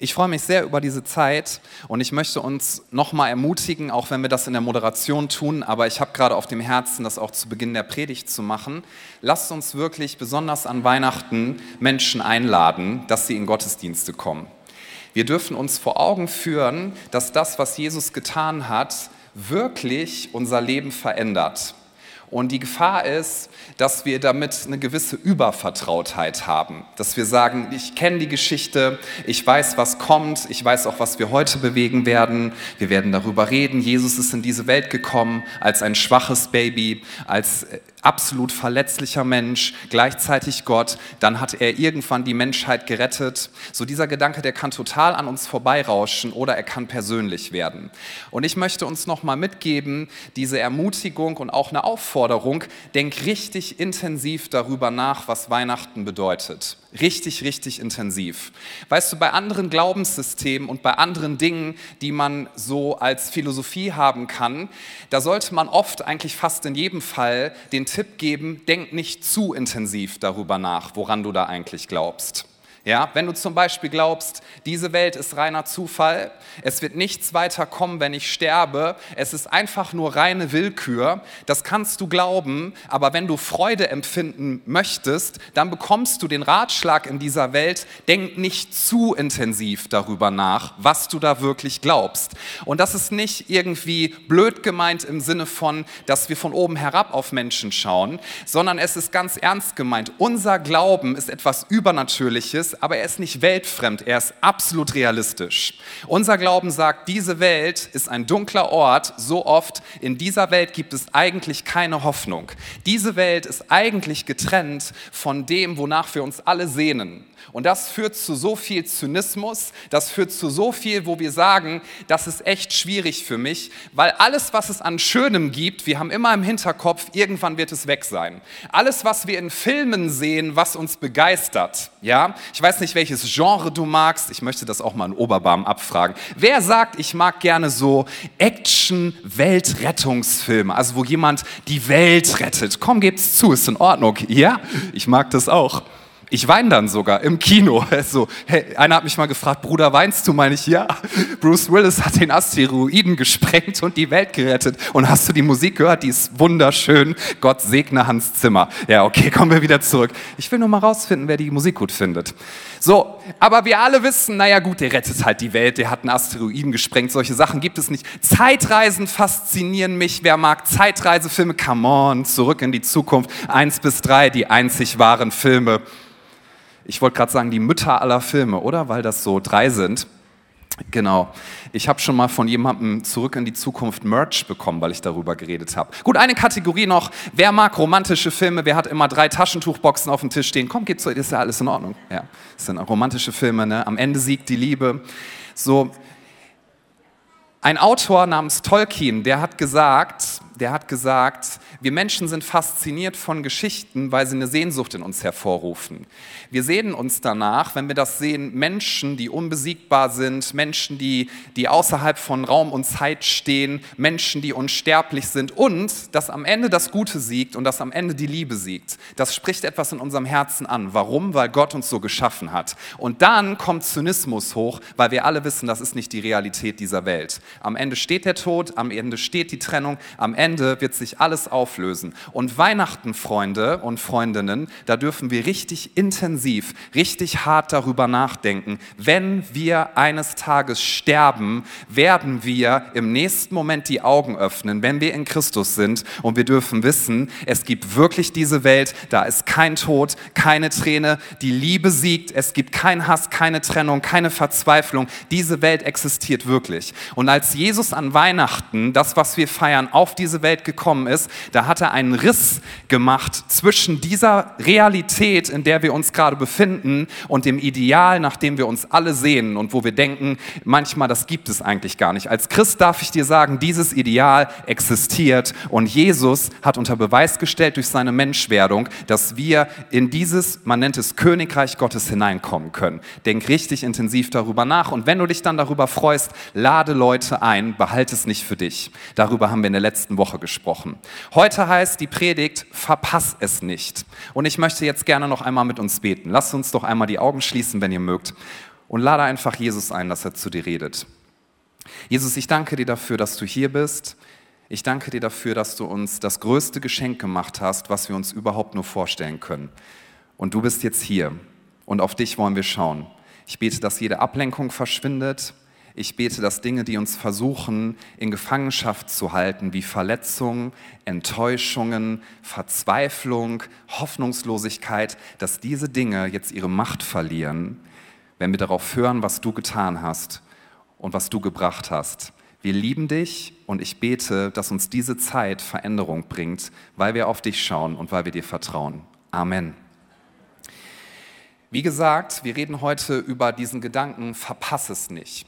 Ich freue mich sehr über diese Zeit und ich möchte uns nochmal ermutigen, auch wenn wir das in der Moderation tun, aber ich habe gerade auf dem Herzen, das auch zu Beginn der Predigt zu machen. Lasst uns wirklich besonders an Weihnachten Menschen einladen, dass sie in Gottesdienste kommen. Wir dürfen uns vor Augen führen, dass das, was Jesus getan hat, wirklich unser Leben verändert. Und die Gefahr ist, dass wir damit eine gewisse Übervertrautheit haben. Dass wir sagen, ich kenne die Geschichte, ich weiß, was kommt, ich weiß auch, was wir heute bewegen werden. Wir werden darüber reden. Jesus ist in diese Welt gekommen als ein schwaches Baby, als absolut verletzlicher Mensch, gleichzeitig Gott, dann hat er irgendwann die Menschheit gerettet. So dieser Gedanke, der kann total an uns vorbeirauschen oder er kann persönlich werden. Und ich möchte uns nochmal mitgeben, diese Ermutigung und auch eine Aufforderung, denk richtig intensiv darüber nach, was Weihnachten bedeutet richtig, richtig intensiv. Weißt du, bei anderen Glaubenssystemen und bei anderen Dingen, die man so als Philosophie haben kann, da sollte man oft eigentlich fast in jedem Fall den Tipp geben, denk nicht zu intensiv darüber nach, woran du da eigentlich glaubst. Ja, wenn du zum Beispiel glaubst, diese Welt ist reiner Zufall, es wird nichts weiter kommen, wenn ich sterbe, es ist einfach nur reine Willkür, das kannst du glauben, aber wenn du Freude empfinden möchtest, dann bekommst du den Ratschlag in dieser Welt, denk nicht zu intensiv darüber nach, was du da wirklich glaubst. Und das ist nicht irgendwie blöd gemeint im Sinne von, dass wir von oben herab auf Menschen schauen, sondern es ist ganz ernst gemeint. Unser Glauben ist etwas Übernatürliches, aber er ist nicht weltfremd, er ist absolut realistisch. Unser Glauben sagt, diese Welt ist ein dunkler Ort, so oft, in dieser Welt gibt es eigentlich keine Hoffnung. Diese Welt ist eigentlich getrennt von dem, wonach wir uns alle sehnen. Und das führt zu so viel Zynismus, das führt zu so viel, wo wir sagen, das ist echt schwierig für mich, weil alles, was es an Schönem gibt, wir haben immer im Hinterkopf, irgendwann wird es weg sein. Alles, was wir in Filmen sehen, was uns begeistert, ja, ich weiß nicht, welches Genre du magst, ich möchte das auch mal in Oberbarm abfragen. Wer sagt, ich mag gerne so Action-Weltrettungsfilme, also wo jemand die Welt rettet? Komm, gebt's zu, ist in Ordnung. Ja, ich mag das auch. Ich weine dann sogar im Kino. So, hey, einer hat mich mal gefragt, Bruder, weinst du? Meine ich, ja. Bruce Willis hat den Asteroiden gesprengt und die Welt gerettet. Und hast du die Musik gehört? Die ist wunderschön. Gott segne Hans Zimmer. Ja, okay, kommen wir wieder zurück. Ich will nur mal rausfinden, wer die Musik gut findet. So, aber wir alle wissen, naja gut, der rettet halt die Welt, der hat einen Asteroiden gesprengt. Solche Sachen gibt es nicht. Zeitreisen faszinieren mich. Wer mag Zeitreisefilme? Come on, zurück in die Zukunft. Eins bis drei, die einzig wahren Filme ich wollte gerade sagen, die Mütter aller Filme, oder? Weil das so drei sind. Genau. Ich habe schon mal von jemandem zurück in die Zukunft Merch bekommen, weil ich darüber geredet habe. Gut, eine Kategorie noch. Wer mag romantische Filme? Wer hat immer drei Taschentuchboxen auf dem Tisch stehen? Komm, so, ist ja alles in Ordnung. Ja, das sind romantische Filme, ne? Am Ende siegt die Liebe. So. Ein Autor namens Tolkien, der hat gesagt, der hat gesagt, wir Menschen sind fasziniert von Geschichten, weil sie eine Sehnsucht in uns hervorrufen. Wir sehnen uns danach, wenn wir das sehen, Menschen, die unbesiegbar sind, Menschen, die, die außerhalb von Raum und Zeit stehen, Menschen, die unsterblich sind und dass am Ende das Gute siegt und dass am Ende die Liebe siegt. Das spricht etwas in unserem Herzen an. Warum? Weil Gott uns so geschaffen hat. Und dann kommt Zynismus hoch, weil wir alle wissen, das ist nicht die Realität dieser Welt. Am Ende steht der Tod, am Ende steht die Trennung, am Ende Ende wird sich alles auflösen. Und Weihnachten, Freunde und Freundinnen, da dürfen wir richtig intensiv, richtig hart darüber nachdenken. Wenn wir eines Tages sterben, werden wir im nächsten Moment die Augen öffnen, wenn wir in Christus sind. Und wir dürfen wissen, es gibt wirklich diese Welt, da ist kein Tod, keine Träne, die Liebe siegt, es gibt keinen Hass, keine Trennung, keine Verzweiflung. Diese Welt existiert wirklich. Und als Jesus an Weihnachten, das, was wir feiern, auf diese diese Welt gekommen ist, da hat er einen Riss gemacht zwischen dieser Realität, in der wir uns gerade befinden, und dem Ideal, nach dem wir uns alle sehen und wo wir denken, manchmal, das gibt es eigentlich gar nicht. Als Christ darf ich dir sagen, dieses Ideal existiert und Jesus hat unter Beweis gestellt durch seine Menschwerdung, dass wir in dieses, man nennt es Königreich Gottes hineinkommen können. Denk richtig intensiv darüber nach und wenn du dich dann darüber freust, lade Leute ein, behalte es nicht für dich. Darüber haben wir in der letzten Woche Woche gesprochen. Heute heißt die Predigt, verpass es nicht. Und ich möchte jetzt gerne noch einmal mit uns beten. Lasst uns doch einmal die Augen schließen, wenn ihr mögt. und lade einfach Jesus ein, dass er zu dir redet. Jesus, ich danke dir dafür, dass du hier bist. Ich danke dir dafür, dass du uns das größte Geschenk gemacht hast, was wir uns überhaupt nur vorstellen können. Und du bist jetzt hier und auf dich wollen wir schauen. Ich bete, dass jede Ablenkung verschwindet. Ich bete, dass Dinge, die uns versuchen, in Gefangenschaft zu halten, wie Verletzungen, Enttäuschungen, Verzweiflung, Hoffnungslosigkeit, dass diese Dinge jetzt ihre Macht verlieren, wenn wir darauf hören, was du getan hast und was du gebracht hast. Wir lieben dich und ich bete, dass uns diese Zeit Veränderung bringt, weil wir auf dich schauen und weil wir dir vertrauen. Amen. Wie gesagt, wir reden heute über diesen Gedanken, verpass es nicht.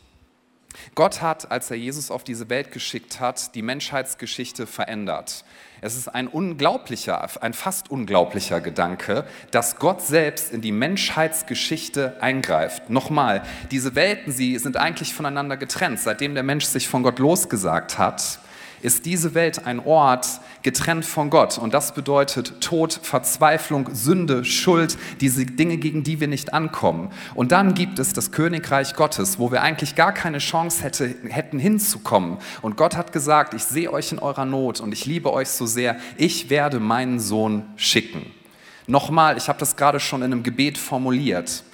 Gott hat, als er Jesus auf diese Welt geschickt hat, die Menschheitsgeschichte verändert. Es ist ein unglaublicher, ein fast unglaublicher Gedanke, dass Gott selbst in die Menschheitsgeschichte eingreift. Nochmal, diese Welten, sie sind eigentlich voneinander getrennt. Seitdem der Mensch sich von Gott losgesagt hat, ist diese Welt ein Ort getrennt von Gott. Und das bedeutet Tod, Verzweiflung, Sünde, Schuld, diese Dinge, gegen die wir nicht ankommen. Und dann gibt es das Königreich Gottes, wo wir eigentlich gar keine Chance hätte, hätten hinzukommen. Und Gott hat gesagt, ich sehe euch in eurer Not und ich liebe euch so sehr, ich werde meinen Sohn schicken. Nochmal, ich habe das gerade schon in einem Gebet formuliert.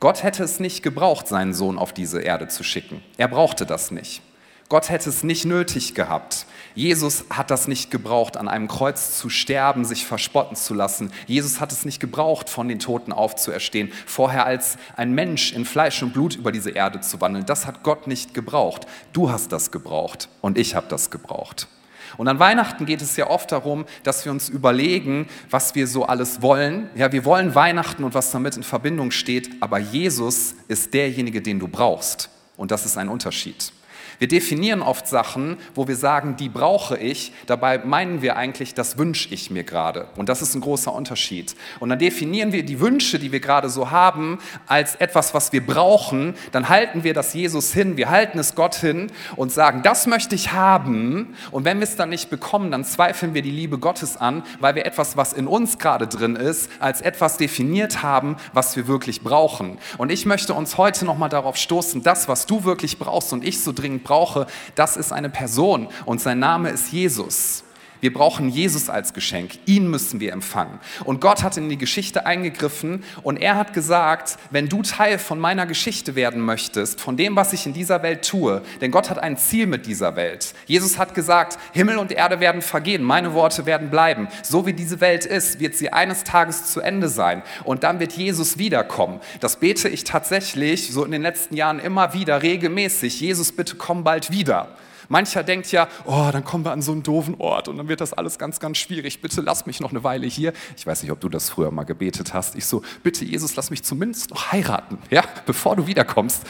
Gott hätte es nicht gebraucht, seinen Sohn auf diese Erde zu schicken. Er brauchte das nicht. Gott hätte es nicht nötig gehabt. Jesus hat das nicht gebraucht, an einem Kreuz zu sterben, sich verspotten zu lassen. Jesus hat es nicht gebraucht, von den Toten aufzuerstehen, vorher als ein Mensch in Fleisch und Blut über diese Erde zu wandeln. Das hat Gott nicht gebraucht. Du hast das gebraucht und ich habe das gebraucht. Und an Weihnachten geht es ja oft darum, dass wir uns überlegen, was wir so alles wollen. Ja, wir wollen Weihnachten und was damit in Verbindung steht, aber Jesus ist derjenige, den du brauchst. Und das ist ein Unterschied. Wir definieren oft Sachen, wo wir sagen, die brauche ich. Dabei meinen wir eigentlich, das wünsche ich mir gerade. Und das ist ein großer Unterschied. Und dann definieren wir die Wünsche, die wir gerade so haben, als etwas, was wir brauchen. Dann halten wir das Jesus hin, wir halten es Gott hin und sagen, das möchte ich haben. Und wenn wir es dann nicht bekommen, dann zweifeln wir die Liebe Gottes an, weil wir etwas, was in uns gerade drin ist, als etwas definiert haben, was wir wirklich brauchen. Und ich möchte uns heute nochmal darauf stoßen, das, was du wirklich brauchst und ich so dringend brauche, das ist eine Person und sein Name ist Jesus. Wir brauchen Jesus als Geschenk. Ihn müssen wir empfangen. Und Gott hat in die Geschichte eingegriffen und er hat gesagt, wenn du Teil von meiner Geschichte werden möchtest, von dem, was ich in dieser Welt tue, denn Gott hat ein Ziel mit dieser Welt. Jesus hat gesagt, Himmel und Erde werden vergehen, meine Worte werden bleiben. So wie diese Welt ist, wird sie eines Tages zu Ende sein. Und dann wird Jesus wiederkommen. Das bete ich tatsächlich so in den letzten Jahren immer wieder regelmäßig. Jesus, bitte komm bald wieder. Mancher denkt ja, oh, dann kommen wir an so einen doofen Ort und dann wird das alles ganz, ganz schwierig. Bitte lass mich noch eine Weile hier. Ich weiß nicht, ob du das früher mal gebetet hast. Ich so, bitte Jesus, lass mich zumindest noch heiraten, ja, bevor du wiederkommst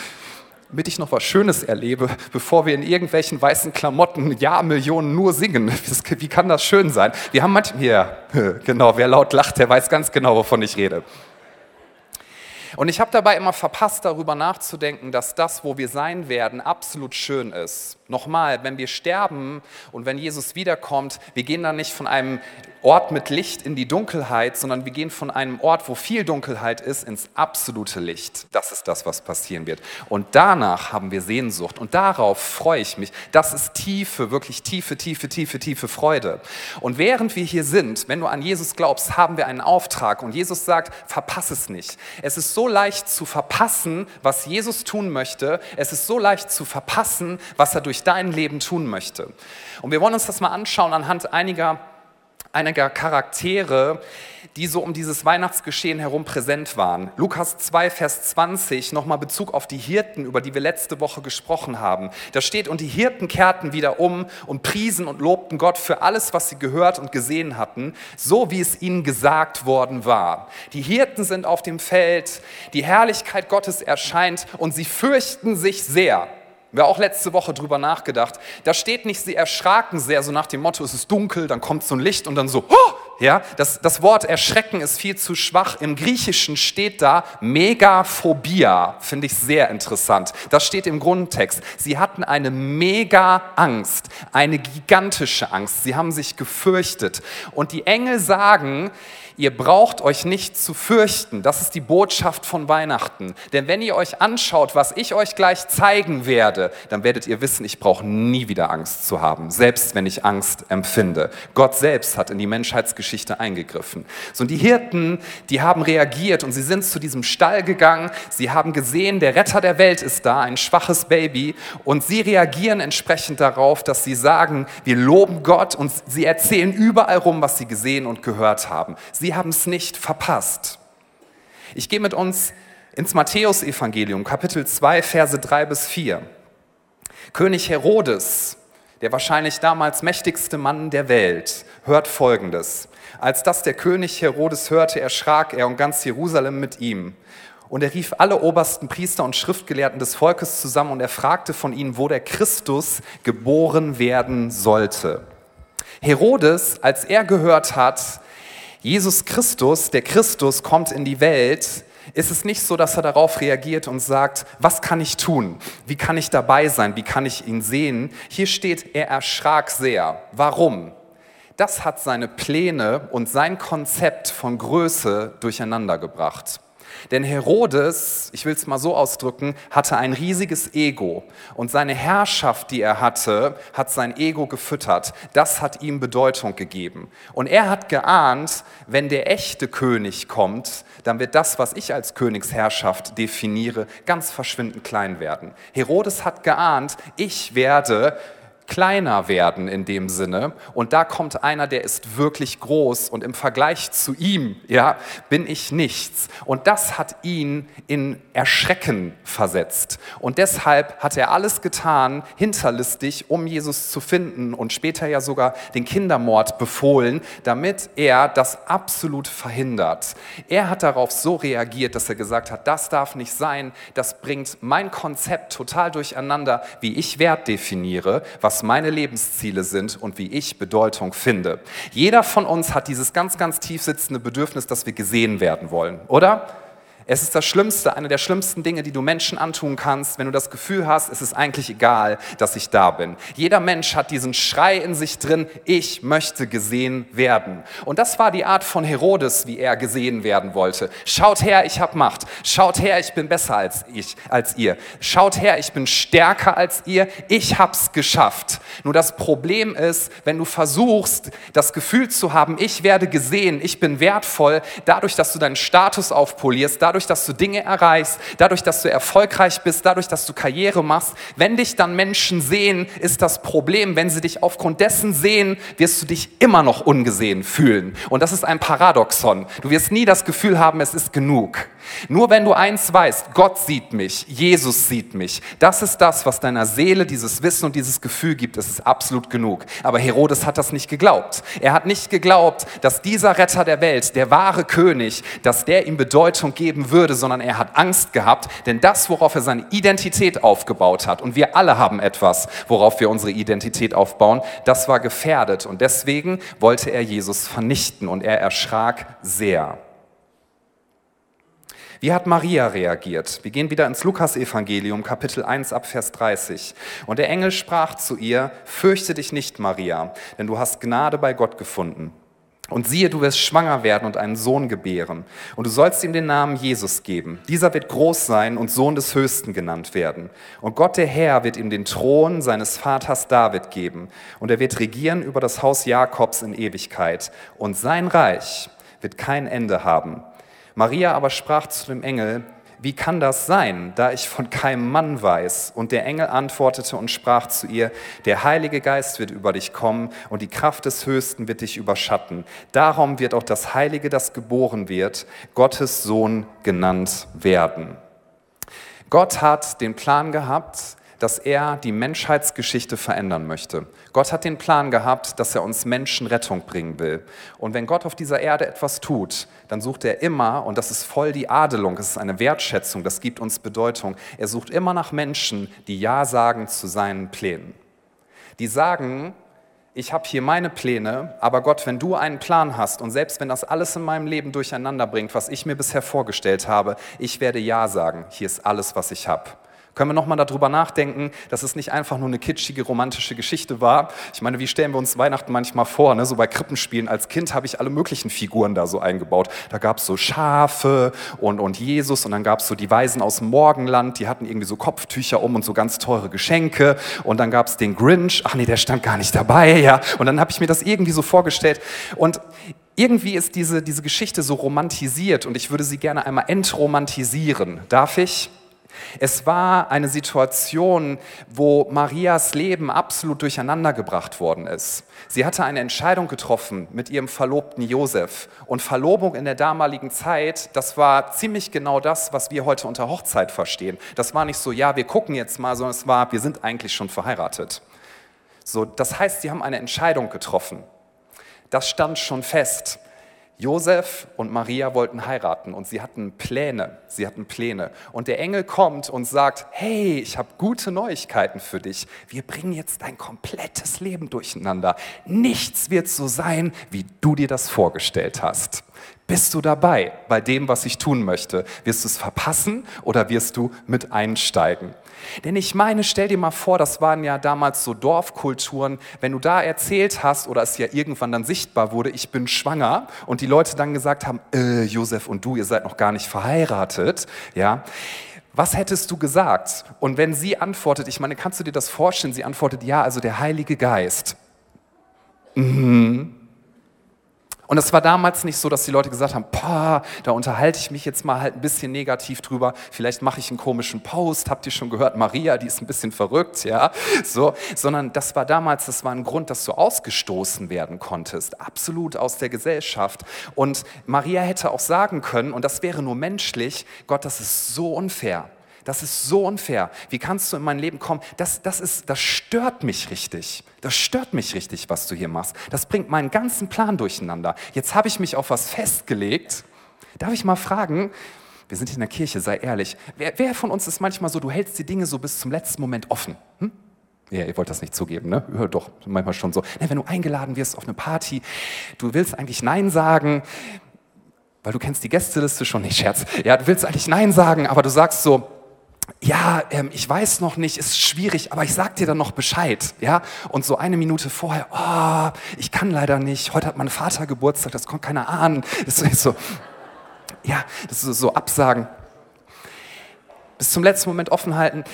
damit ich noch was Schönes erlebe, bevor wir in irgendwelchen weißen Klamotten Ja, Millionen nur singen. Wie kann das schön sein? Wir haben manchmal, hier, genau, wer laut lacht, der weiß ganz genau, wovon ich rede. Und ich habe dabei immer verpasst, darüber nachzudenken, dass das, wo wir sein werden, absolut schön ist. Nochmal, wenn wir sterben und wenn Jesus wiederkommt, wir gehen dann nicht von einem Ort mit Licht in die Dunkelheit, sondern wir gehen von einem Ort, wo viel Dunkelheit ist, ins absolute Licht. Das ist das, was passieren wird. Und danach haben wir Sehnsucht und darauf freue ich mich. Das ist tiefe, wirklich tiefe, tiefe, tiefe, tiefe Freude. Und während wir hier sind, wenn du an Jesus glaubst, haben wir einen Auftrag und Jesus sagt, verpass es nicht. Es ist so leicht zu verpassen, was Jesus tun möchte. Es ist so leicht zu verpassen, was er durch dein Leben tun möchte. Und wir wollen uns das mal anschauen anhand einiger einiger Charaktere, die so um dieses Weihnachtsgeschehen herum präsent waren. Lukas 2, Vers 20, nochmal Bezug auf die Hirten, über die wir letzte Woche gesprochen haben. Da steht, und die Hirten kehrten wieder um und priesen und lobten Gott für alles, was sie gehört und gesehen hatten, so wie es ihnen gesagt worden war. Die Hirten sind auf dem Feld, die Herrlichkeit Gottes erscheint und sie fürchten sich sehr. Wir auch letzte Woche drüber nachgedacht. Da steht nicht, sie erschraken sehr, so nach dem Motto, es ist dunkel, dann kommt so ein Licht und dann so, oh, Ja, das, das Wort erschrecken ist viel zu schwach. Im Griechischen steht da Megaphobia, finde ich sehr interessant. Das steht im Grundtext. Sie hatten eine Mega-Angst, eine gigantische Angst. Sie haben sich gefürchtet. Und die Engel sagen, Ihr braucht euch nicht zu fürchten. Das ist die Botschaft von Weihnachten. Denn wenn ihr euch anschaut, was ich euch gleich zeigen werde, dann werdet ihr wissen, ich brauche nie wieder Angst zu haben, selbst wenn ich Angst empfinde. Gott selbst hat in die Menschheitsgeschichte eingegriffen. So, und die Hirten, die haben reagiert und sie sind zu diesem Stall gegangen. Sie haben gesehen, der Retter der Welt ist da, ein schwaches Baby. Und sie reagieren entsprechend darauf, dass sie sagen, wir loben Gott und sie erzählen überall rum, was sie gesehen und gehört haben. Sie haben es nicht verpasst. Ich gehe mit uns ins Matthäusevangelium, Kapitel 2, Verse 3 bis 4. König Herodes, der wahrscheinlich damals mächtigste Mann der Welt, hört Folgendes. Als das der König Herodes hörte, erschrak er und ganz Jerusalem mit ihm. Und er rief alle obersten Priester und Schriftgelehrten des Volkes zusammen und er fragte von ihnen, wo der Christus geboren werden sollte. Herodes, als er gehört hat, Jesus Christus, der Christus kommt in die Welt, ist es nicht so, dass er darauf reagiert und sagt, was kann ich tun? Wie kann ich dabei sein? Wie kann ich ihn sehen? Hier steht, er erschrak sehr. Warum? Das hat seine Pläne und sein Konzept von Größe durcheinander gebracht. Denn Herodes, ich will es mal so ausdrücken, hatte ein riesiges Ego und seine Herrschaft, die er hatte, hat sein Ego gefüttert. Das hat ihm Bedeutung gegeben. Und er hat geahnt, wenn der echte König kommt, dann wird das, was ich als Königsherrschaft definiere, ganz verschwindend klein werden. Herodes hat geahnt, ich werde kleiner werden in dem Sinne. Und da kommt einer, der ist wirklich groß und im Vergleich zu ihm, ja, bin ich nichts. Und das hat ihn in Erschrecken versetzt. Und deshalb hat er alles getan, hinterlistig, um Jesus zu finden und später ja sogar den Kindermord befohlen, damit er das absolut verhindert. Er hat darauf so reagiert, dass er gesagt hat, das darf nicht sein, das bringt mein Konzept total durcheinander, wie ich Wert definiere, was was meine Lebensziele sind und wie ich Bedeutung finde. Jeder von uns hat dieses ganz, ganz tief sitzende Bedürfnis, dass wir gesehen werden wollen, oder? Es ist das Schlimmste, eine der schlimmsten Dinge, die du Menschen antun kannst, wenn du das Gefühl hast, es ist eigentlich egal, dass ich da bin. Jeder Mensch hat diesen Schrei in sich drin, ich möchte gesehen werden. Und das war die Art von Herodes, wie er gesehen werden wollte. Schaut her, ich habe Macht. Schaut her, ich bin besser als ich, als ihr. Schaut her, ich bin stärker als ihr. Ich hab's geschafft. Nur das Problem ist, wenn du versuchst, das Gefühl zu haben, ich werde gesehen, ich bin wertvoll, dadurch, dass du deinen Status aufpolierst, dadurch, dadurch, dass du Dinge erreichst, dadurch, dass du erfolgreich bist, dadurch, dass du Karriere machst. Wenn dich dann Menschen sehen, ist das Problem, wenn sie dich aufgrund dessen sehen, wirst du dich immer noch ungesehen fühlen. Und das ist ein Paradoxon. Du wirst nie das Gefühl haben, es ist genug. Nur wenn du eins weißt, Gott sieht mich, Jesus sieht mich, das ist das, was deiner Seele dieses Wissen und dieses Gefühl gibt, es ist absolut genug. Aber Herodes hat das nicht geglaubt. Er hat nicht geglaubt, dass dieser Retter der Welt, der wahre König, dass der ihm Bedeutung geben würde, sondern er hat Angst gehabt, denn das, worauf er seine Identität aufgebaut hat, und wir alle haben etwas, worauf wir unsere Identität aufbauen, das war gefährdet und deswegen wollte er Jesus vernichten und er erschrak sehr. Wie hat Maria reagiert? Wir gehen wieder ins Lukasevangelium, Kapitel 1 ab Vers 30. Und der Engel sprach zu ihr, fürchte dich nicht, Maria, denn du hast Gnade bei Gott gefunden. Und siehe, du wirst schwanger werden und einen Sohn gebären. Und du sollst ihm den Namen Jesus geben. Dieser wird groß sein und Sohn des Höchsten genannt werden. Und Gott der Herr wird ihm den Thron seines Vaters David geben. Und er wird regieren über das Haus Jakobs in Ewigkeit. Und sein Reich wird kein Ende haben. Maria aber sprach zu dem Engel, wie kann das sein, da ich von keinem Mann weiß? Und der Engel antwortete und sprach zu ihr, der Heilige Geist wird über dich kommen und die Kraft des Höchsten wird dich überschatten. Darum wird auch das Heilige, das geboren wird, Gottes Sohn genannt werden. Gott hat den Plan gehabt, dass er die Menschheitsgeschichte verändern möchte. Gott hat den Plan gehabt, dass er uns Menschen Rettung bringen will. Und wenn Gott auf dieser Erde etwas tut, dann sucht er immer, und das ist voll die Adelung, das ist eine Wertschätzung, das gibt uns Bedeutung, er sucht immer nach Menschen, die Ja sagen zu seinen Plänen. Die sagen, ich habe hier meine Pläne, aber Gott, wenn du einen Plan hast und selbst wenn das alles in meinem Leben durcheinander bringt, was ich mir bisher vorgestellt habe, ich werde Ja sagen, hier ist alles, was ich habe. Können wir nochmal darüber nachdenken, dass es nicht einfach nur eine kitschige, romantische Geschichte war? Ich meine, wie stellen wir uns Weihnachten manchmal vor? Ne? So bei Krippenspielen als Kind habe ich alle möglichen Figuren da so eingebaut. Da gab es so Schafe und, und Jesus und dann gab es so die Weisen aus dem Morgenland, die hatten irgendwie so Kopftücher um und so ganz teure Geschenke. Und dann gab es den Grinch, ach nee, der stand gar nicht dabei, ja. Und dann habe ich mir das irgendwie so vorgestellt. Und irgendwie ist diese, diese Geschichte so romantisiert und ich würde sie gerne einmal entromantisieren. Darf ich? Es war eine Situation, wo Marias Leben absolut durcheinandergebracht worden ist. Sie hatte eine Entscheidung getroffen mit ihrem Verlobten Josef. Und Verlobung in der damaligen Zeit, das war ziemlich genau das, was wir heute unter Hochzeit verstehen. Das war nicht so, ja, wir gucken jetzt mal, sondern es war, wir sind eigentlich schon verheiratet. So, das heißt, sie haben eine Entscheidung getroffen. Das stand schon fest. Josef und Maria wollten heiraten und sie hatten Pläne. Sie hatten Pläne. Und der Engel kommt und sagt: Hey, ich habe gute Neuigkeiten für dich. Wir bringen jetzt dein komplettes Leben durcheinander. Nichts wird so sein, wie du dir das vorgestellt hast. Bist du dabei bei dem, was ich tun möchte? Wirst du es verpassen oder wirst du mit einsteigen? Denn ich meine, stell dir mal vor, das waren ja damals so Dorfkulturen, wenn du da erzählt hast oder es ja irgendwann dann sichtbar wurde, ich bin schwanger und die Leute dann gesagt haben, äh, Josef und du, ihr seid noch gar nicht verheiratet, ja. Was hättest du gesagt? Und wenn sie antwortet, ich meine, kannst du dir das vorstellen? Sie antwortet, ja, also der Heilige Geist. Mhm. Und es war damals nicht so, dass die Leute gesagt haben, Pah, da unterhalte ich mich jetzt mal halt ein bisschen negativ drüber, vielleicht mache ich einen komischen Post, habt ihr schon gehört, Maria, die ist ein bisschen verrückt, ja, so, sondern das war damals, das war ein Grund, dass du ausgestoßen werden konntest, absolut aus der Gesellschaft. Und Maria hätte auch sagen können, und das wäre nur menschlich, Gott, das ist so unfair. Das ist so unfair. Wie kannst du in mein Leben kommen? Das, das, ist, das stört mich richtig. Das stört mich richtig, was du hier machst. Das bringt meinen ganzen Plan durcheinander. Jetzt habe ich mich auf was festgelegt. Darf ich mal fragen, wir sind in der Kirche, sei ehrlich, wer, wer von uns ist manchmal so, du hältst die Dinge so bis zum letzten Moment offen? Hm? Ja, ihr wollt das nicht zugeben, ne? Ja, doch, manchmal schon so. Ja, wenn du eingeladen wirst auf eine Party, du willst eigentlich Nein sagen, weil du kennst die Gästeliste schon, nicht Scherz. Ja, du willst eigentlich Nein sagen, aber du sagst so, ja, ähm, ich weiß noch nicht, ist schwierig, aber ich sag dir dann noch Bescheid, ja? Und so eine Minute vorher, oh, ich kann leider nicht, heute hat mein Vater Geburtstag, das kommt keiner an. Das ist so, ja, das ist so Absagen. Bis zum letzten Moment offen halten.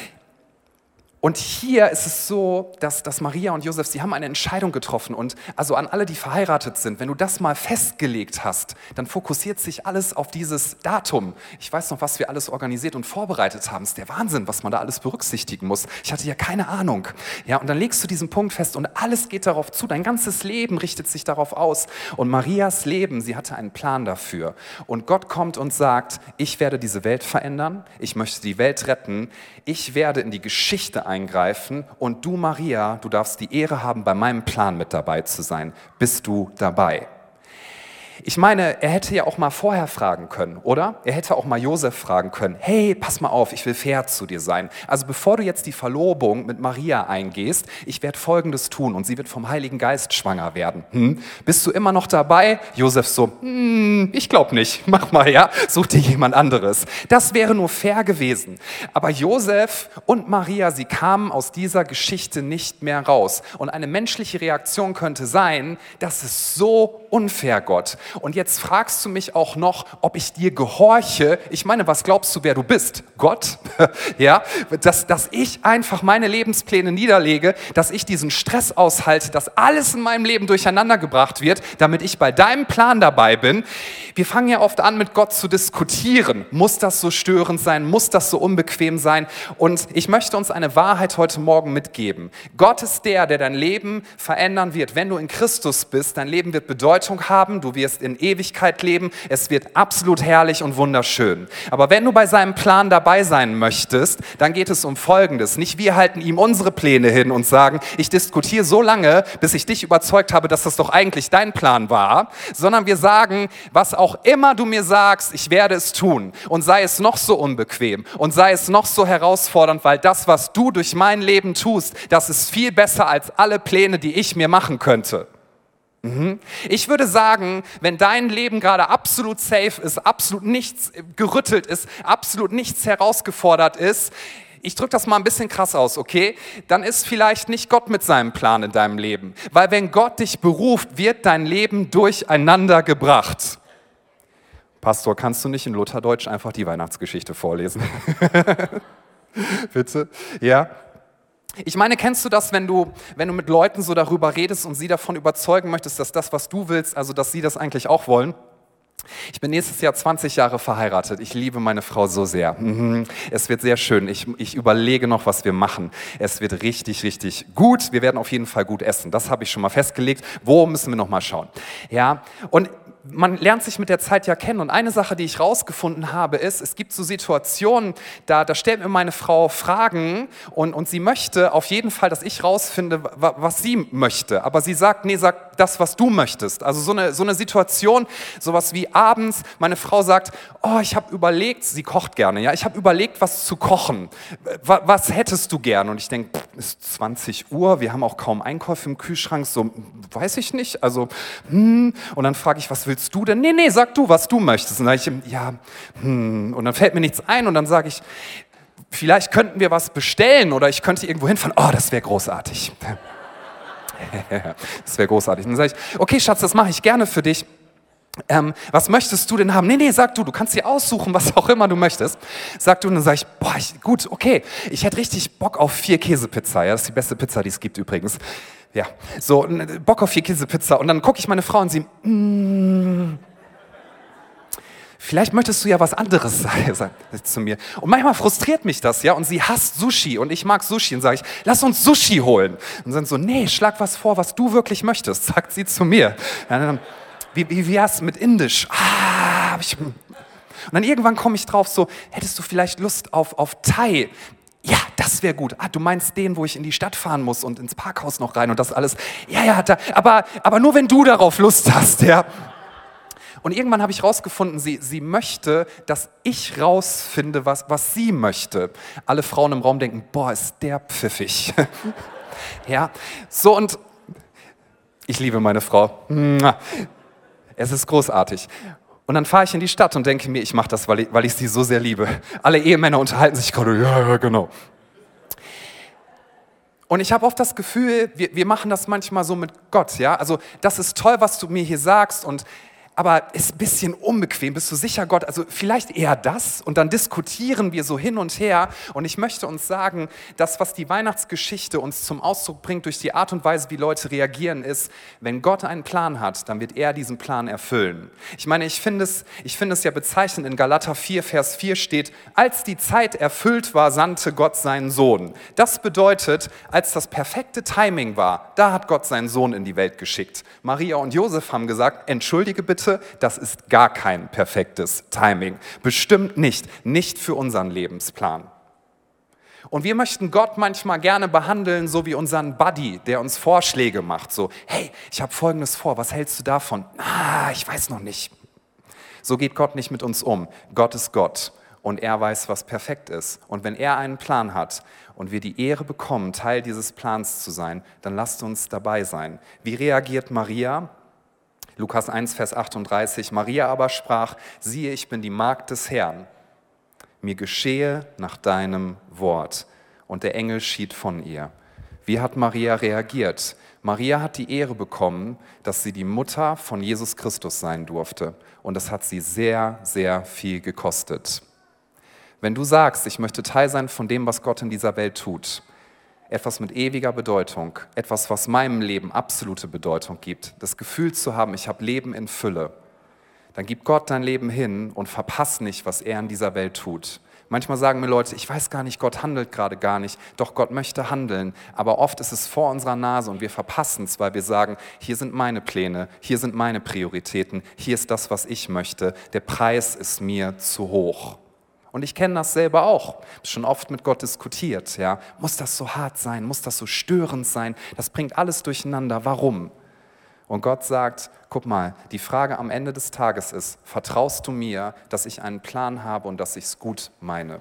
Und hier ist es so, dass, dass Maria und Josef, sie haben eine Entscheidung getroffen. Und also an alle, die verheiratet sind, wenn du das mal festgelegt hast, dann fokussiert sich alles auf dieses Datum. Ich weiß noch, was wir alles organisiert und vorbereitet haben. Es ist der Wahnsinn, was man da alles berücksichtigen muss. Ich hatte ja keine Ahnung. Ja, und dann legst du diesen Punkt fest und alles geht darauf zu. Dein ganzes Leben richtet sich darauf aus. Und Marias Leben, sie hatte einen Plan dafür. Und Gott kommt und sagt, ich werde diese Welt verändern. Ich möchte die Welt retten. Ich werde in die Geschichte eingreifen und du, Maria, du darfst die Ehre haben, bei meinem Plan mit dabei zu sein. Bist du dabei? Ich meine, er hätte ja auch mal vorher fragen können, oder? Er hätte auch mal Josef fragen können, hey, pass mal auf, ich will fair zu dir sein. Also bevor du jetzt die Verlobung mit Maria eingehst, ich werde Folgendes tun und sie wird vom Heiligen Geist schwanger werden. Hm? Bist du immer noch dabei? Josef so, hm, ich glaube nicht, mach mal, ja, such dir jemand anderes. Das wäre nur fair gewesen. Aber Josef und Maria, sie kamen aus dieser Geschichte nicht mehr raus. Und eine menschliche Reaktion könnte sein, das ist so unfair, Gott. Und jetzt fragst du mich auch noch, ob ich dir gehorche. Ich meine, was glaubst du, wer du bist? Gott? ja, dass, dass ich einfach meine Lebenspläne niederlege, dass ich diesen Stress aushalte, dass alles in meinem Leben durcheinander gebracht wird, damit ich bei deinem Plan dabei bin. Wir fangen ja oft an, mit Gott zu diskutieren. Muss das so störend sein? Muss das so unbequem sein? Und ich möchte uns eine Wahrheit heute Morgen mitgeben. Gott ist der, der dein Leben verändern wird. Wenn du in Christus bist, dein Leben wird Bedeutung haben. Du wirst in Ewigkeit leben, es wird absolut herrlich und wunderschön. Aber wenn du bei seinem Plan dabei sein möchtest, dann geht es um Folgendes. Nicht wir halten ihm unsere Pläne hin und sagen, ich diskutiere so lange, bis ich dich überzeugt habe, dass das doch eigentlich dein Plan war, sondern wir sagen, was auch immer du mir sagst, ich werde es tun. Und sei es noch so unbequem und sei es noch so herausfordernd, weil das, was du durch mein Leben tust, das ist viel besser als alle Pläne, die ich mir machen könnte. Mhm. Ich würde sagen, wenn dein Leben gerade absolut safe ist, absolut nichts gerüttelt ist, absolut nichts herausgefordert ist, ich drücke das mal ein bisschen krass aus, okay? Dann ist vielleicht nicht Gott mit seinem Plan in deinem Leben. Weil wenn Gott dich beruft, wird dein Leben durcheinander gebracht. Pastor, kannst du nicht in Lutherdeutsch einfach die Weihnachtsgeschichte vorlesen? Bitte? Ja? Ich meine, kennst du das, wenn du, wenn du mit Leuten so darüber redest und sie davon überzeugen möchtest, dass das, was du willst, also dass sie das eigentlich auch wollen? Ich bin nächstes Jahr 20 Jahre verheiratet. Ich liebe meine Frau so sehr. Mhm. Es wird sehr schön. Ich, ich überlege noch, was wir machen. Es wird richtig, richtig gut. Wir werden auf jeden Fall gut essen. Das habe ich schon mal festgelegt. Wo müssen wir noch mal schauen? Ja. Und man lernt sich mit der Zeit ja kennen. Und eine Sache, die ich rausgefunden habe, ist, es gibt so Situationen, da, da stellt mir meine Frau Fragen und, und sie möchte auf jeden Fall, dass ich rausfinde, was sie möchte. Aber sie sagt, nee, sag das, was du möchtest. Also so eine, so eine Situation, sowas wie abends, meine Frau sagt, oh, ich habe überlegt, sie kocht gerne, ja, ich habe überlegt, was zu kochen. Was, was hättest du gern? Und ich denke, es ist 20 Uhr, wir haben auch kaum Einkäufe im Kühlschrank, so weiß ich nicht. Also, hm. Und dann frage ich, was willst du denn? Nee, nee, sag du, was du möchtest. Und dann sage ich, ja, hm. Und dann fällt mir nichts ein und dann sage ich, vielleicht könnten wir was bestellen oder ich könnte irgendwo hinfahren. Oh, das wäre großartig. das wäre großartig. Und dann sage ich, okay, Schatz, das mache ich gerne für dich. Ähm, was möchtest du denn haben? Nee, nee, sag du, du kannst dir aussuchen, was auch immer du möchtest. Sag du, und dann sage ich, boah, ich, gut, okay, ich hätte richtig Bock auf vier Käsepizza. Ja, das ist die beste Pizza, die es gibt übrigens. Ja, so, Bock auf vier Käsepizza. Und dann gucke ich meine Frau und sie, mm, vielleicht möchtest du ja was anderes sagen zu mir. Und manchmal frustriert mich das, ja, und sie hasst Sushi und ich mag Sushi und sage ich, lass uns Sushi holen. Und dann so, nee, schlag was vor, was du wirklich möchtest, sagt sie zu mir. Dann, wie, wie, hast mit Indisch? Ah, hab ich, und dann irgendwann komme ich drauf, so, hättest du vielleicht Lust auf, auf Thai? Ja, das wäre gut. Ah, du meinst den, wo ich in die Stadt fahren muss und ins Parkhaus noch rein und das alles. Ja, ja, da, aber, aber nur wenn du darauf Lust hast, ja. Und irgendwann habe ich rausgefunden, sie, sie möchte, dass ich rausfinde, was, was sie möchte. Alle Frauen im Raum denken, boah, ist der pfiffig. ja, so und ich liebe meine Frau. Es ist großartig. Und dann fahre ich in die Stadt und denke mir, ich mache das, weil ich, weil ich sie so sehr liebe. Alle Ehemänner unterhalten sich gerade, ja, ja, genau. Und ich habe oft das Gefühl, wir, wir machen das manchmal so mit Gott, ja. Also das ist toll, was du mir hier sagst und aber ist ein bisschen unbequem. Bist du sicher, Gott? Also vielleicht eher das und dann diskutieren wir so hin und her. Und ich möchte uns sagen, das, was die Weihnachtsgeschichte uns zum Ausdruck bringt durch die Art und Weise, wie Leute reagieren, ist, wenn Gott einen Plan hat, dann wird er diesen Plan erfüllen. Ich meine, ich finde es, ich finde es ja bezeichnend, in Galater 4, Vers 4 steht, als die Zeit erfüllt war, sandte Gott seinen Sohn. Das bedeutet, als das perfekte Timing war, da hat Gott seinen Sohn in die Welt geschickt. Maria und Josef haben gesagt, entschuldige bitte, Schritte, das ist gar kein perfektes Timing. Bestimmt nicht, nicht für unseren Lebensplan. Und wir möchten Gott manchmal gerne behandeln, so wie unseren Buddy, der uns Vorschläge macht. So, hey, ich habe Folgendes vor, was hältst du davon? Ah, ich weiß noch nicht. So geht Gott nicht mit uns um. Gott ist Gott und er weiß, was perfekt ist. Und wenn er einen Plan hat und wir die Ehre bekommen, Teil dieses Plans zu sein, dann lasst uns dabei sein. Wie reagiert Maria? Lukas 1, Vers 38. Maria aber sprach, siehe, ich bin die Magd des Herrn. Mir geschehe nach deinem Wort. Und der Engel schied von ihr. Wie hat Maria reagiert? Maria hat die Ehre bekommen, dass sie die Mutter von Jesus Christus sein durfte. Und das hat sie sehr, sehr viel gekostet. Wenn du sagst, ich möchte Teil sein von dem, was Gott in dieser Welt tut, etwas mit ewiger Bedeutung, etwas, was meinem Leben absolute Bedeutung gibt, das Gefühl zu haben, ich habe Leben in Fülle, dann gib Gott dein Leben hin und verpass nicht, was er in dieser Welt tut. Manchmal sagen mir Leute, ich weiß gar nicht, Gott handelt gerade gar nicht. Doch Gott möchte handeln. Aber oft ist es vor unserer Nase und wir verpassen es, weil wir sagen, hier sind meine Pläne, hier sind meine Prioritäten, hier ist das, was ich möchte. Der Preis ist mir zu hoch. Und ich kenne das selber auch. Schon oft mit Gott diskutiert. Ja. Muss das so hart sein? Muss das so störend sein? Das bringt alles durcheinander. Warum? Und Gott sagt, guck mal, die Frage am Ende des Tages ist, vertraust du mir, dass ich einen Plan habe und dass ich es gut meine?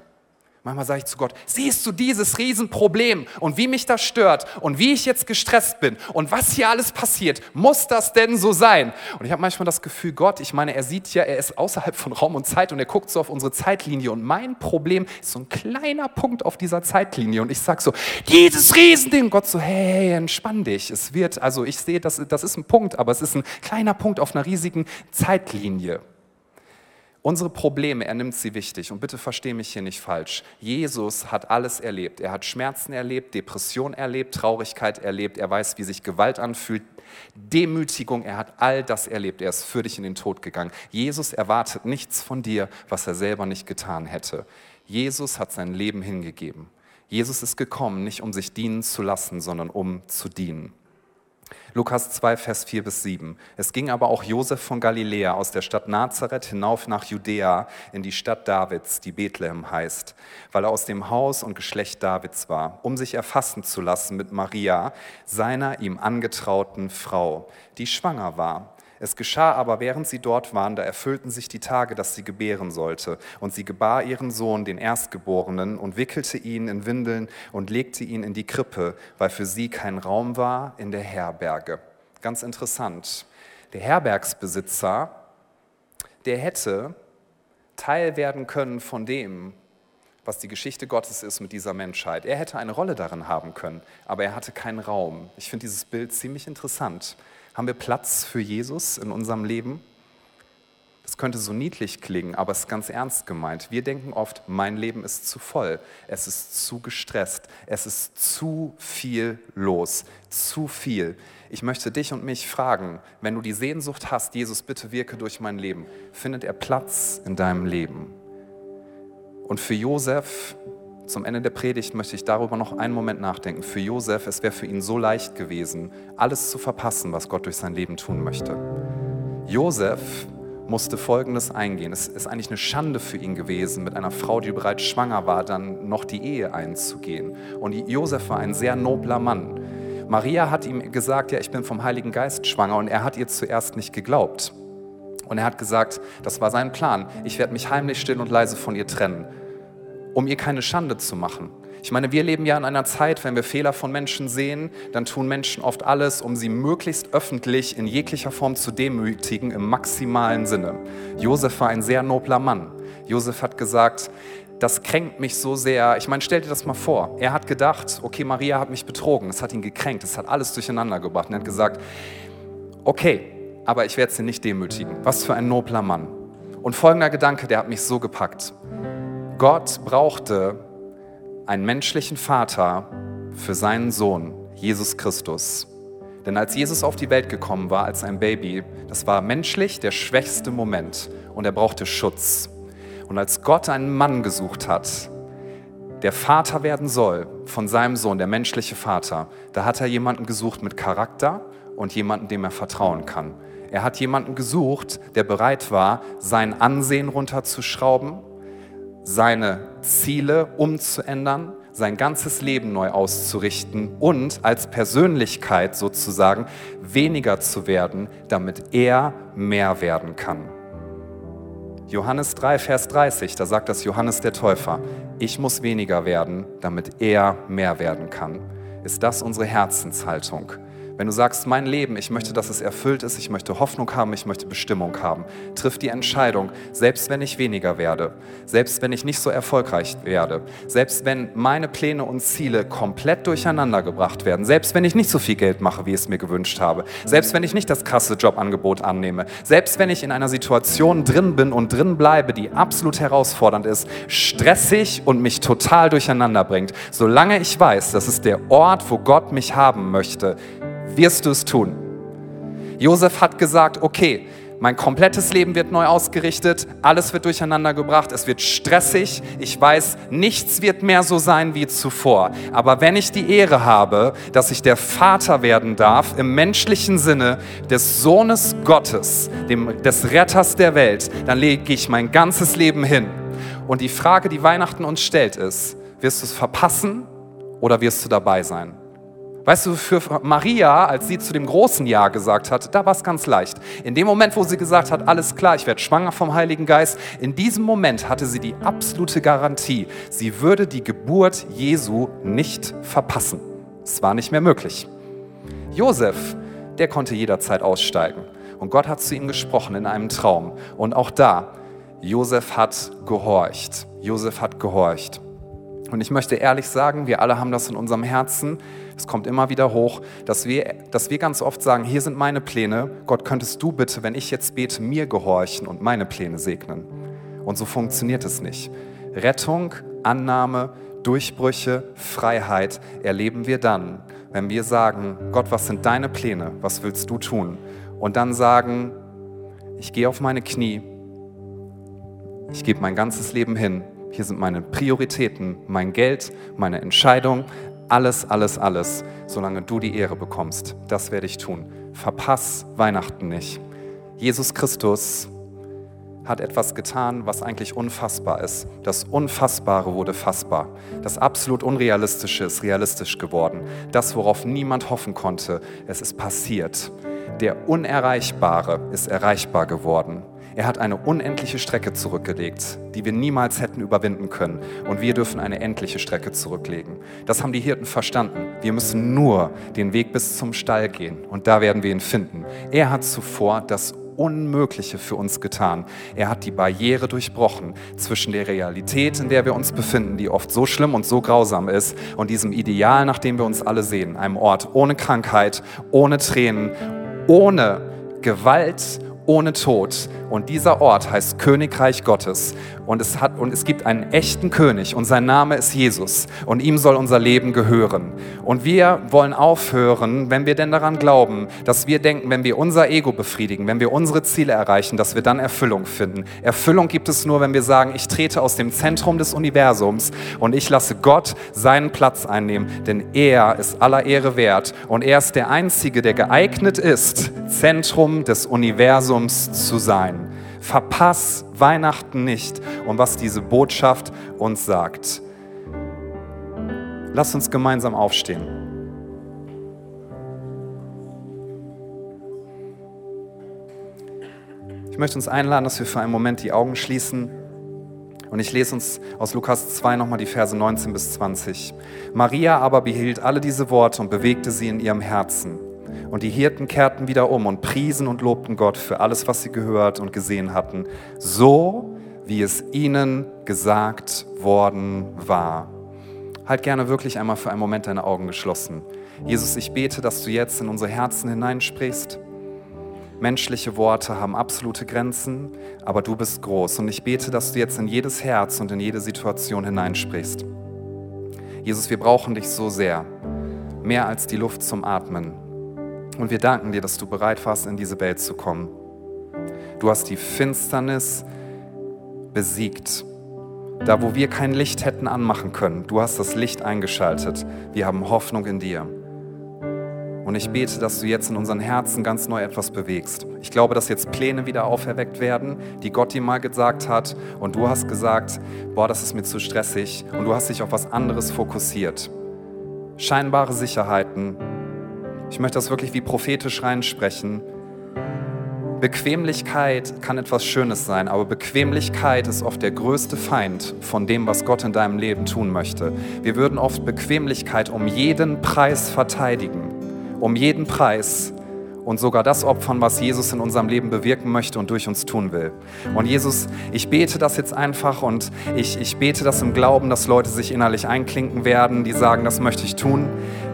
Manchmal sage ich zu Gott, siehst du dieses Riesenproblem und wie mich das stört und wie ich jetzt gestresst bin und was hier alles passiert, muss das denn so sein? Und ich habe manchmal das Gefühl, Gott, ich meine, er sieht ja, er ist außerhalb von Raum und Zeit und er guckt so auf unsere Zeitlinie und mein Problem ist so ein kleiner Punkt auf dieser Zeitlinie und ich sage so, dieses Riesending, Gott so, hey, entspann dich, es wird, also ich sehe, das, das ist ein Punkt, aber es ist ein kleiner Punkt auf einer riesigen Zeitlinie. Unsere Probleme, er nimmt sie wichtig. Und bitte verstehe mich hier nicht falsch. Jesus hat alles erlebt. Er hat Schmerzen erlebt, Depression erlebt, Traurigkeit erlebt. Er weiß, wie sich Gewalt anfühlt, Demütigung. Er hat all das erlebt. Er ist für dich in den Tod gegangen. Jesus erwartet nichts von dir, was er selber nicht getan hätte. Jesus hat sein Leben hingegeben. Jesus ist gekommen, nicht um sich dienen zu lassen, sondern um zu dienen. Lukas 2, Vers 4 bis 7. Es ging aber auch Josef von Galiläa aus der Stadt Nazareth hinauf nach Judäa in die Stadt Davids, die Bethlehem heißt, weil er aus dem Haus und Geschlecht Davids war, um sich erfassen zu lassen mit Maria, seiner ihm angetrauten Frau, die schwanger war. Es geschah aber, während sie dort waren, da erfüllten sich die Tage, dass sie gebären sollte. Und sie gebar ihren Sohn, den Erstgeborenen, und wickelte ihn in Windeln und legte ihn in die Krippe, weil für sie kein Raum war in der Herberge. Ganz interessant. Der Herbergsbesitzer, der hätte Teil werden können von dem, was die Geschichte Gottes ist mit dieser Menschheit. Er hätte eine Rolle darin haben können, aber er hatte keinen Raum. Ich finde dieses Bild ziemlich interessant. Haben wir Platz für Jesus in unserem Leben? Das könnte so niedlich klingen, aber es ist ganz ernst gemeint. Wir denken oft, mein Leben ist zu voll, es ist zu gestresst, es ist zu viel los, zu viel. Ich möchte dich und mich fragen, wenn du die Sehnsucht hast, Jesus, bitte wirke durch mein Leben, findet er Platz in deinem Leben? Und für Josef zum Ende der Predigt möchte ich darüber noch einen Moment nachdenken. Für Josef, es wäre für ihn so leicht gewesen, alles zu verpassen, was Gott durch sein Leben tun möchte. Josef musste Folgendes eingehen. Es ist eigentlich eine Schande für ihn gewesen, mit einer Frau, die bereits schwanger war, dann noch die Ehe einzugehen. Und Josef war ein sehr nobler Mann. Maria hat ihm gesagt, ja, ich bin vom Heiligen Geist schwanger und er hat ihr zuerst nicht geglaubt. Und er hat gesagt, das war sein Plan, ich werde mich heimlich still und leise von ihr trennen um ihr keine Schande zu machen. Ich meine, wir leben ja in einer Zeit, wenn wir Fehler von Menschen sehen, dann tun Menschen oft alles, um sie möglichst öffentlich in jeglicher Form zu demütigen, im maximalen Sinne. Josef war ein sehr nobler Mann. Josef hat gesagt, das kränkt mich so sehr. Ich meine, stell dir das mal vor. Er hat gedacht, okay, Maria hat mich betrogen. Es hat ihn gekränkt. Es hat alles durcheinander gebracht. Und er hat gesagt, okay, aber ich werde sie nicht demütigen. Was für ein nobler Mann. Und folgender Gedanke, der hat mich so gepackt. Gott brauchte einen menschlichen Vater für seinen Sohn, Jesus Christus. Denn als Jesus auf die Welt gekommen war, als ein Baby, das war menschlich der schwächste Moment und er brauchte Schutz. Und als Gott einen Mann gesucht hat, der Vater werden soll von seinem Sohn, der menschliche Vater, da hat er jemanden gesucht mit Charakter und jemanden, dem er vertrauen kann. Er hat jemanden gesucht, der bereit war, sein Ansehen runterzuschrauben, seine Ziele umzuändern, sein ganzes Leben neu auszurichten und als Persönlichkeit sozusagen weniger zu werden, damit er mehr werden kann. Johannes 3, Vers 30, da sagt das Johannes der Täufer, ich muss weniger werden, damit er mehr werden kann. Ist das unsere Herzenshaltung? Wenn du sagst, mein Leben, ich möchte, dass es erfüllt ist, ich möchte Hoffnung haben, ich möchte Bestimmung haben, triff die Entscheidung, selbst wenn ich weniger werde, selbst wenn ich nicht so erfolgreich werde, selbst wenn meine Pläne und Ziele komplett durcheinander gebracht werden, selbst wenn ich nicht so viel Geld mache, wie ich es mir gewünscht habe, selbst wenn ich nicht das krasse Jobangebot annehme, selbst wenn ich in einer Situation drin bin und drin bleibe, die absolut herausfordernd ist, stressig und mich total durcheinander bringt, solange ich weiß, das ist der Ort, wo Gott mich haben möchte, wirst du es tun. Josef hat gesagt, okay, Mein komplettes Leben wird neu ausgerichtet, alles wird durcheinander gebracht, es wird stressig, ich weiß, nichts wird mehr so sein wie zuvor. Aber wenn ich die Ehre habe, dass ich der Vater werden darf, im menschlichen Sinne des Sohnes Gottes, dem, des Retters der Welt, dann lege ich mein ganzes Leben hin. Und die Frage, die Weihnachten uns stellt, ist, wirst du es verpassen oder wirst du dabei sein? Weißt du, für Maria, als sie zu dem großen Ja gesagt hat, da war es ganz leicht. In dem Moment, wo sie gesagt hat, alles klar, ich werde schwanger vom Heiligen Geist, in diesem Moment hatte sie die absolute Garantie, sie würde die Geburt Jesu nicht verpassen. Es war nicht mehr möglich. Josef, der konnte jederzeit aussteigen. Und Gott hat zu ihm gesprochen in einem Traum. Und auch da, Josef hat gehorcht. Josef hat gehorcht. Und ich möchte ehrlich sagen, wir alle haben das in unserem Herzen. Es kommt immer wieder hoch, dass wir, dass wir ganz oft sagen, hier sind meine Pläne. Gott, könntest du bitte, wenn ich jetzt bete, mir gehorchen und meine Pläne segnen. Und so funktioniert es nicht. Rettung, Annahme, Durchbrüche, Freiheit erleben wir dann, wenn wir sagen, Gott, was sind deine Pläne? Was willst du tun? Und dann sagen, ich gehe auf meine Knie, ich gebe mein ganzes Leben hin hier sind meine Prioritäten, mein Geld, meine Entscheidung, alles, alles, alles, solange du die Ehre bekommst. Das werde ich tun. Verpass Weihnachten nicht. Jesus Christus hat etwas getan, was eigentlich unfassbar ist. Das Unfassbare wurde fassbar. Das absolut Unrealistische ist realistisch geworden. Das, worauf niemand hoffen konnte, es ist passiert. Der Unerreichbare ist erreichbar geworden. Er hat eine unendliche Strecke zurückgelegt, die wir niemals hätten überwinden können. Und wir dürfen eine endliche Strecke zurücklegen. Das haben die Hirten verstanden. Wir müssen nur den Weg bis zum Stall gehen und da werden wir ihn finden. Er hat zuvor das Unmögliche für uns getan. Er hat die Barriere durchbrochen zwischen der Realität, in der wir uns befinden, die oft so schlimm und so grausam ist, und diesem Ideal, nach dem wir uns alle sehen. Einem Ort ohne Krankheit, ohne Tränen, ohne Gewalt, ohne Tod. Und dieser Ort heißt Königreich Gottes. Und es, hat, und es gibt einen echten König und sein Name ist Jesus. Und ihm soll unser Leben gehören. Und wir wollen aufhören, wenn wir denn daran glauben, dass wir denken, wenn wir unser Ego befriedigen, wenn wir unsere Ziele erreichen, dass wir dann Erfüllung finden. Erfüllung gibt es nur, wenn wir sagen, ich trete aus dem Zentrum des Universums und ich lasse Gott seinen Platz einnehmen. Denn er ist aller Ehre wert. Und er ist der Einzige, der geeignet ist, Zentrum des Universums zu sein. Verpass Weihnachten nicht und was diese Botschaft uns sagt. Lass uns gemeinsam aufstehen. Ich möchte uns einladen, dass wir für einen Moment die Augen schließen. Und ich lese uns aus Lukas 2 nochmal die Verse 19 bis 20. Maria aber behielt alle diese Worte und bewegte sie in ihrem Herzen. Und die Hirten kehrten wieder um und priesen und lobten Gott für alles, was sie gehört und gesehen hatten, so wie es ihnen gesagt worden war. Halt gerne wirklich einmal für einen Moment deine Augen geschlossen. Jesus, ich bete, dass du jetzt in unsere Herzen hineinsprichst. Menschliche Worte haben absolute Grenzen, aber du bist groß. Und ich bete, dass du jetzt in jedes Herz und in jede Situation hineinsprichst. Jesus, wir brauchen dich so sehr, mehr als die Luft zum Atmen. Und wir danken dir, dass du bereit warst, in diese Welt zu kommen. Du hast die Finsternis besiegt. Da, wo wir kein Licht hätten anmachen können, du hast das Licht eingeschaltet. Wir haben Hoffnung in dir. Und ich bete, dass du jetzt in unseren Herzen ganz neu etwas bewegst. Ich glaube, dass jetzt Pläne wieder auferweckt werden, die Gott dir mal gesagt hat. Und du hast gesagt, boah, das ist mir zu stressig. Und du hast dich auf was anderes fokussiert. Scheinbare Sicherheiten, ich möchte das wirklich wie prophetisch reinsprechen. Bequemlichkeit kann etwas Schönes sein, aber Bequemlichkeit ist oft der größte Feind von dem, was Gott in deinem Leben tun möchte. Wir würden oft Bequemlichkeit um jeden Preis verteidigen, um jeden Preis und sogar das opfern, was Jesus in unserem Leben bewirken möchte und durch uns tun will. Und Jesus, ich bete das jetzt einfach und ich, ich bete das im Glauben, dass Leute sich innerlich einklinken werden, die sagen, das möchte ich tun.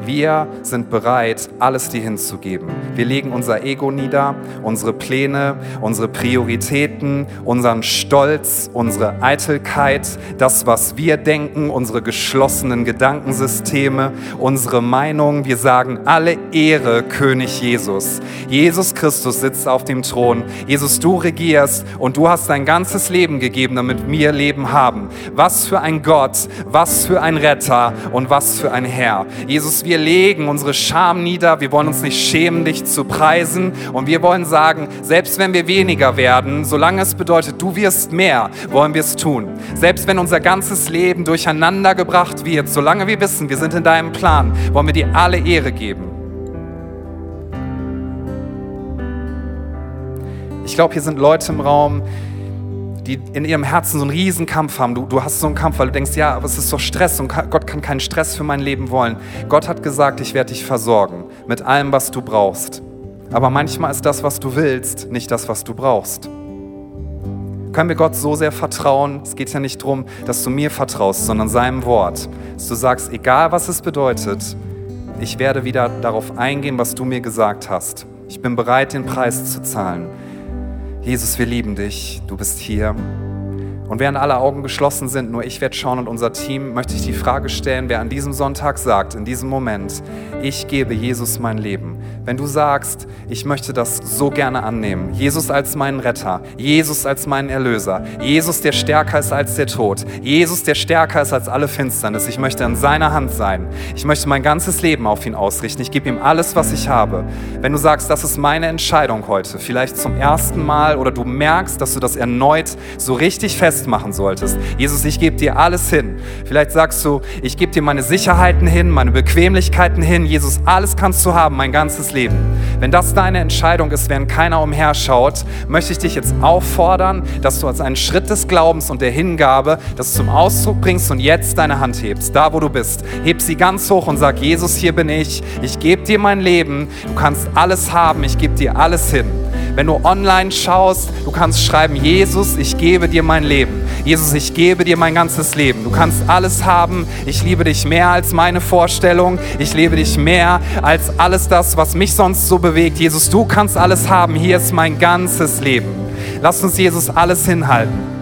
Wir sind bereit, alles dir hinzugeben. Wir legen unser Ego nieder, unsere Pläne, unsere Prioritäten, unseren Stolz, unsere Eitelkeit, das, was wir denken, unsere geschlossenen Gedankensysteme, unsere Meinung. Wir sagen alle Ehre, König Jesus. Jesus Christus sitzt auf dem Thron. Jesus, du regierst und du hast dein ganzes Leben gegeben, damit wir Leben haben. Was für ein Gott, was für ein Retter und was für ein Herr. Jesus, wir legen unsere Scham nieder. Wir wollen uns nicht schämen, dich zu preisen. Und wir wollen sagen, selbst wenn wir weniger werden, solange es bedeutet, du wirst mehr, wollen wir es tun. Selbst wenn unser ganzes Leben durcheinander gebracht wird, solange wir wissen, wir sind in deinem Plan, wollen wir dir alle Ehre geben. Ich glaube, hier sind Leute im Raum, die in ihrem Herzen so einen Riesenkampf haben. Du, du hast so einen Kampf, weil du denkst, ja, aber es ist so Stress und Gott kann keinen Stress für mein Leben wollen. Gott hat gesagt, ich werde dich versorgen mit allem, was du brauchst. Aber manchmal ist das, was du willst, nicht das, was du brauchst. Können wir Gott so sehr vertrauen? Es geht ja nicht darum, dass du mir vertraust, sondern seinem Wort. Dass du sagst, egal was es bedeutet, ich werde wieder darauf eingehen, was du mir gesagt hast. Ich bin bereit, den Preis zu zahlen. Jesus, wir lieben dich, du bist hier. Und während alle Augen geschlossen sind, nur ich werde schauen und unser Team, möchte ich die Frage stellen, wer an diesem Sonntag sagt, in diesem Moment, ich gebe Jesus mein Leben. Wenn du sagst, ich möchte das so gerne annehmen, Jesus als meinen Retter, Jesus als meinen Erlöser, Jesus, der stärker ist als der Tod, Jesus, der stärker ist als alle Finsternis, ich möchte an seiner Hand sein, ich möchte mein ganzes Leben auf ihn ausrichten, ich gebe ihm alles, was ich habe. Wenn du sagst, das ist meine Entscheidung heute, vielleicht zum ersten Mal oder du merkst, dass du das erneut so richtig festmachen solltest, Jesus, ich gebe dir alles hin. Vielleicht sagst du, ich gebe dir meine Sicherheiten hin, meine Bequemlichkeiten hin, Jesus, alles kannst du haben, mein ganzes Leben. Wenn das deine Entscheidung ist, während keiner umherschaut, möchte ich dich jetzt auffordern, dass du als einen Schritt des Glaubens und der Hingabe das zum Ausdruck bringst und jetzt deine Hand hebst, da wo du bist. Heb sie ganz hoch und sag, Jesus, hier bin ich. Ich gebe dir mein Leben. Du kannst alles haben. Ich gebe dir alles hin. Wenn du online schaust, du kannst schreiben, Jesus, ich gebe dir mein Leben. Jesus, ich gebe dir mein ganzes Leben. Du kannst alles haben. Ich liebe dich mehr als meine Vorstellung. Ich liebe dich mehr als alles das, was mich sonst so bewegt. Jesus, du kannst alles haben. Hier ist mein ganzes Leben. Lass uns Jesus alles hinhalten.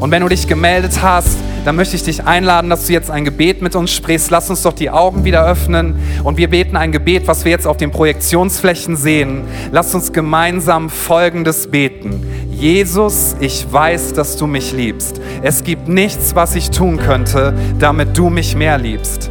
Und wenn du dich gemeldet hast, dann möchte ich dich einladen, dass du jetzt ein Gebet mit uns sprichst. Lass uns doch die Augen wieder öffnen und wir beten ein Gebet, was wir jetzt auf den Projektionsflächen sehen. Lass uns gemeinsam Folgendes beten. Jesus, ich weiß, dass du mich liebst. Es gibt nichts, was ich tun könnte, damit du mich mehr liebst.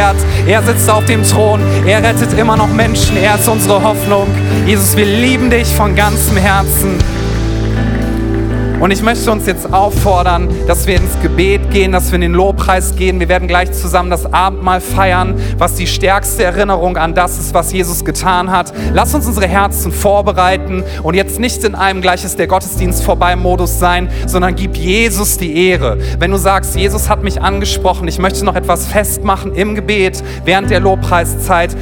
wert. Er sitzt auf dem Thron. Er rettet immer noch Menschen. Er ist unsere Hoffnung. Jesus, wir lieben dich von ganzem Herzen. Und ich möchte uns jetzt auffordern, dass wir ins Gebet gehen, dass wir in den Lobpreis gehen. Wir werden gleich zusammen das Abendmahl feiern, was die stärkste Erinnerung an das ist, was Jesus getan hat. Lass uns unsere Herzen vorbereiten und jetzt nicht in einem gleich ist der Gottesdienst vorbei Modus sein, sondern gib Jesus die Ehre. Wenn du sagst, Jesus hat mich angesprochen, ich möchte noch etwas festmachen im Gebet während der Lobpreiszeit,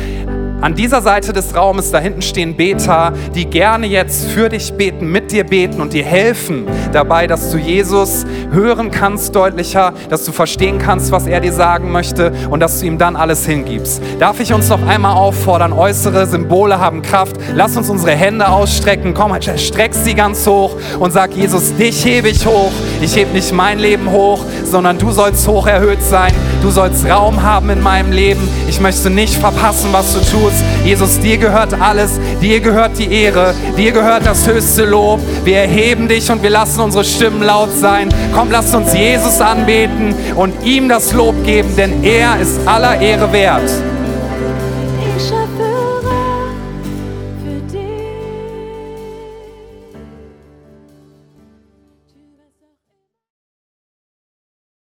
an dieser Seite des Raumes, da hinten stehen Beter, die gerne jetzt für dich beten, mit dir beten und dir helfen dabei, dass du Jesus hören kannst deutlicher, dass du verstehen kannst, was er dir sagen möchte und dass du ihm dann alles hingibst. Darf ich uns noch einmal auffordern, äußere Symbole haben Kraft. Lass uns unsere Hände ausstrecken. Komm, streck sie ganz hoch und sag, Jesus, dich hebe ich hoch. Ich hebe nicht mein Leben hoch, sondern du sollst hoch erhöht sein. Du sollst Raum haben in meinem Leben. Ich möchte nicht verpassen, was du tust. Jesus, dir gehört alles, dir gehört die Ehre, dir gehört das höchste Lob. Wir erheben dich und wir lassen unsere Stimmen laut sein. Komm, lass uns Jesus anbeten und ihm das Lob geben, denn er ist aller Ehre wert.